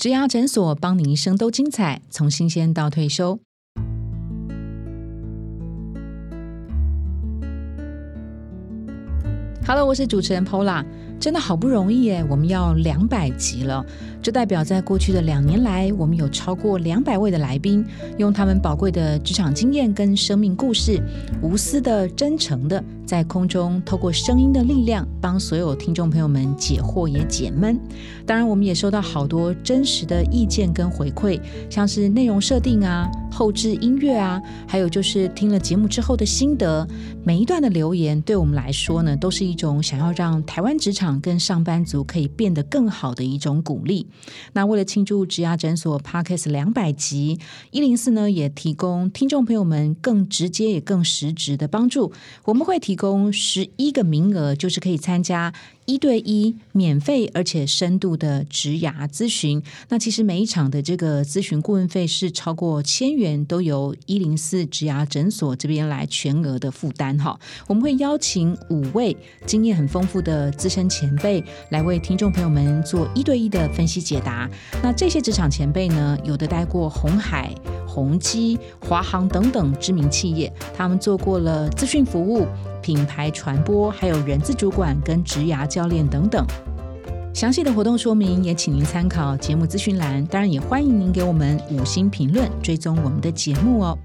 植牙诊所，帮你一生都精彩，从新鲜到退休。Hello，我是主持人 Pola。真的好不容易耶，我们要两百集了，这代表在过去的两年来，我们有超过两百位的来宾，用他们宝贵的职场经验跟生命故事，无私的、真诚的，在空中透过声音的力量，帮所有听众朋友们解惑也解闷。当然，我们也收到好多真实的意见跟回馈，像是内容设定啊、后置音乐啊，还有就是听了节目之后的心得。每一段的留言，对我们来说呢，都是一种想要让台湾职场。跟上班族可以变得更好的一种鼓励。那为了庆祝植牙诊所 Podcast 两百集，一零四呢也提供听众朋友们更直接也更实质的帮助。我们会提供十一个名额，就是可以参加。一对一免费而且深度的植牙咨询，那其实每一场的这个咨询顾问费是超过千元，都由一零四植牙诊所这边来全额的负担哈。我们会邀请五位经验很丰富的资深前辈来为听众朋友们做一对一的分析解答。那这些职场前辈呢，有的待过红海、宏基、华航等等知名企业，他们做过了资讯服务。品牌传播，还有人资主管跟职涯教练等等，详细的活动说明也请您参考节目资讯栏。当然，也欢迎您给我们五星评论，追踪我们的节目哦。